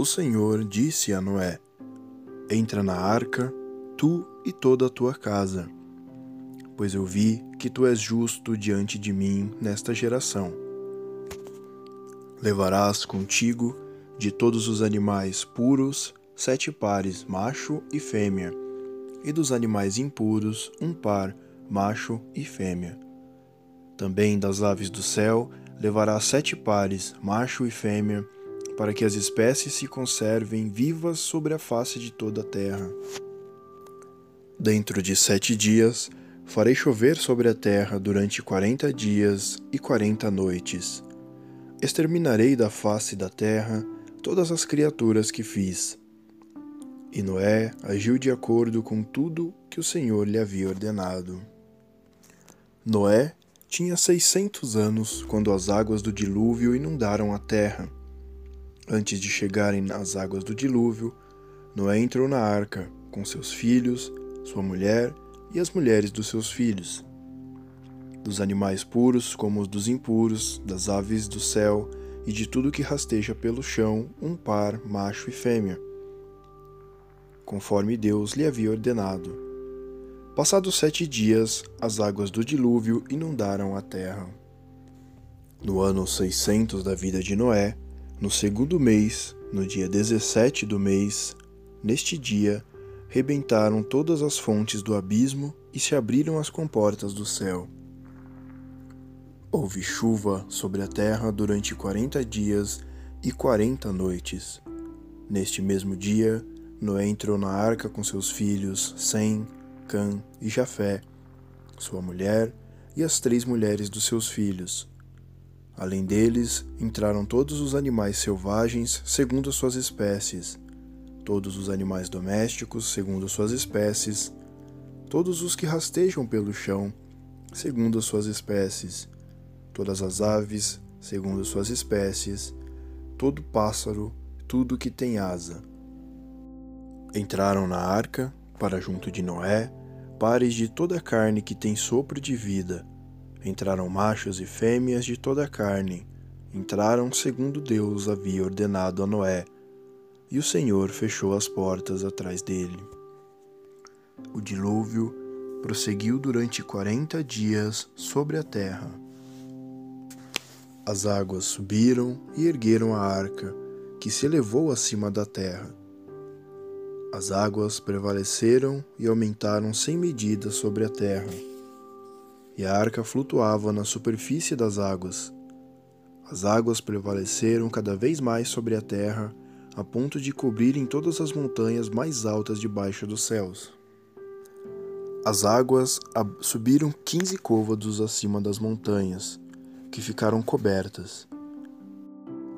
O Senhor disse a Noé: Entra na arca, tu e toda a tua casa, pois eu vi que tu és justo diante de mim nesta geração. Levarás contigo de todos os animais puros sete pares, macho e fêmea, e dos animais impuros um par, macho e fêmea. Também das aves do céu levarás sete pares, macho e fêmea, para que as espécies se conservem vivas sobre a face de toda a terra. Dentro de sete dias farei chover sobre a terra durante quarenta dias e quarenta noites. Exterminarei da face da terra todas as criaturas que fiz. E Noé agiu de acordo com tudo que o Senhor lhe havia ordenado. Noé tinha seiscentos anos quando as águas do dilúvio inundaram a terra Antes de chegarem às águas do dilúvio, Noé entrou na arca com seus filhos, sua mulher e as mulheres dos seus filhos. Dos animais puros como os dos impuros, das aves do céu e de tudo que rasteja pelo chão, um par, macho e fêmea, conforme Deus lhe havia ordenado. Passados sete dias, as águas do dilúvio inundaram a terra. No ano 600 da vida de Noé, no segundo mês, no dia 17 do mês, neste dia, rebentaram todas as fontes do abismo e se abriram as comportas do céu. Houve chuva sobre a terra durante quarenta dias e quarenta noites. Neste mesmo dia, Noé entrou na arca com seus filhos Sem, Cã e Jafé, sua mulher e as três mulheres dos seus filhos Além deles, entraram todos os animais selvagens segundo suas espécies, todos os animais domésticos segundo suas espécies, todos os que rastejam pelo chão segundo suas espécies, todas as aves segundo suas espécies, todo pássaro, tudo que tem asa. Entraram na arca, para junto de Noé, pares de toda carne que tem sopro de vida, Entraram machos e fêmeas de toda a carne, entraram segundo Deus havia ordenado a Noé, e o Senhor fechou as portas atrás dele. O dilúvio prosseguiu durante quarenta dias sobre a terra. As águas subiram e ergueram a arca, que se elevou acima da terra. As águas prevaleceram e aumentaram sem medida sobre a terra e a arca flutuava na superfície das águas. As águas prevaleceram cada vez mais sobre a terra, a ponto de cobrirem todas as montanhas mais altas debaixo dos céus. As águas subiram quinze côvados acima das montanhas, que ficaram cobertas.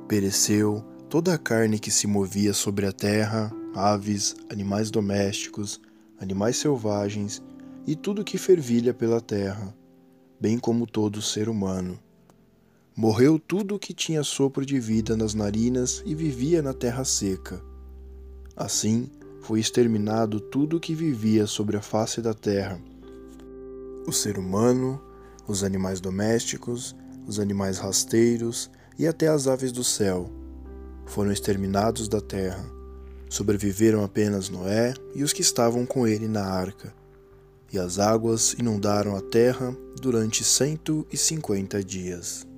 Pereceu toda a carne que se movia sobre a terra, aves, animais domésticos, animais selvagens e tudo que fervilha pela terra, bem como todo ser humano. Morreu tudo o que tinha sopro de vida nas narinas e vivia na terra seca. Assim, foi exterminado tudo o que vivia sobre a face da terra: o ser humano, os animais domésticos, os animais rasteiros e até as aves do céu. Foram exterminados da terra. Sobreviveram apenas Noé e os que estavam com ele na arca e as águas inundaram a terra durante cento e cinquenta dias.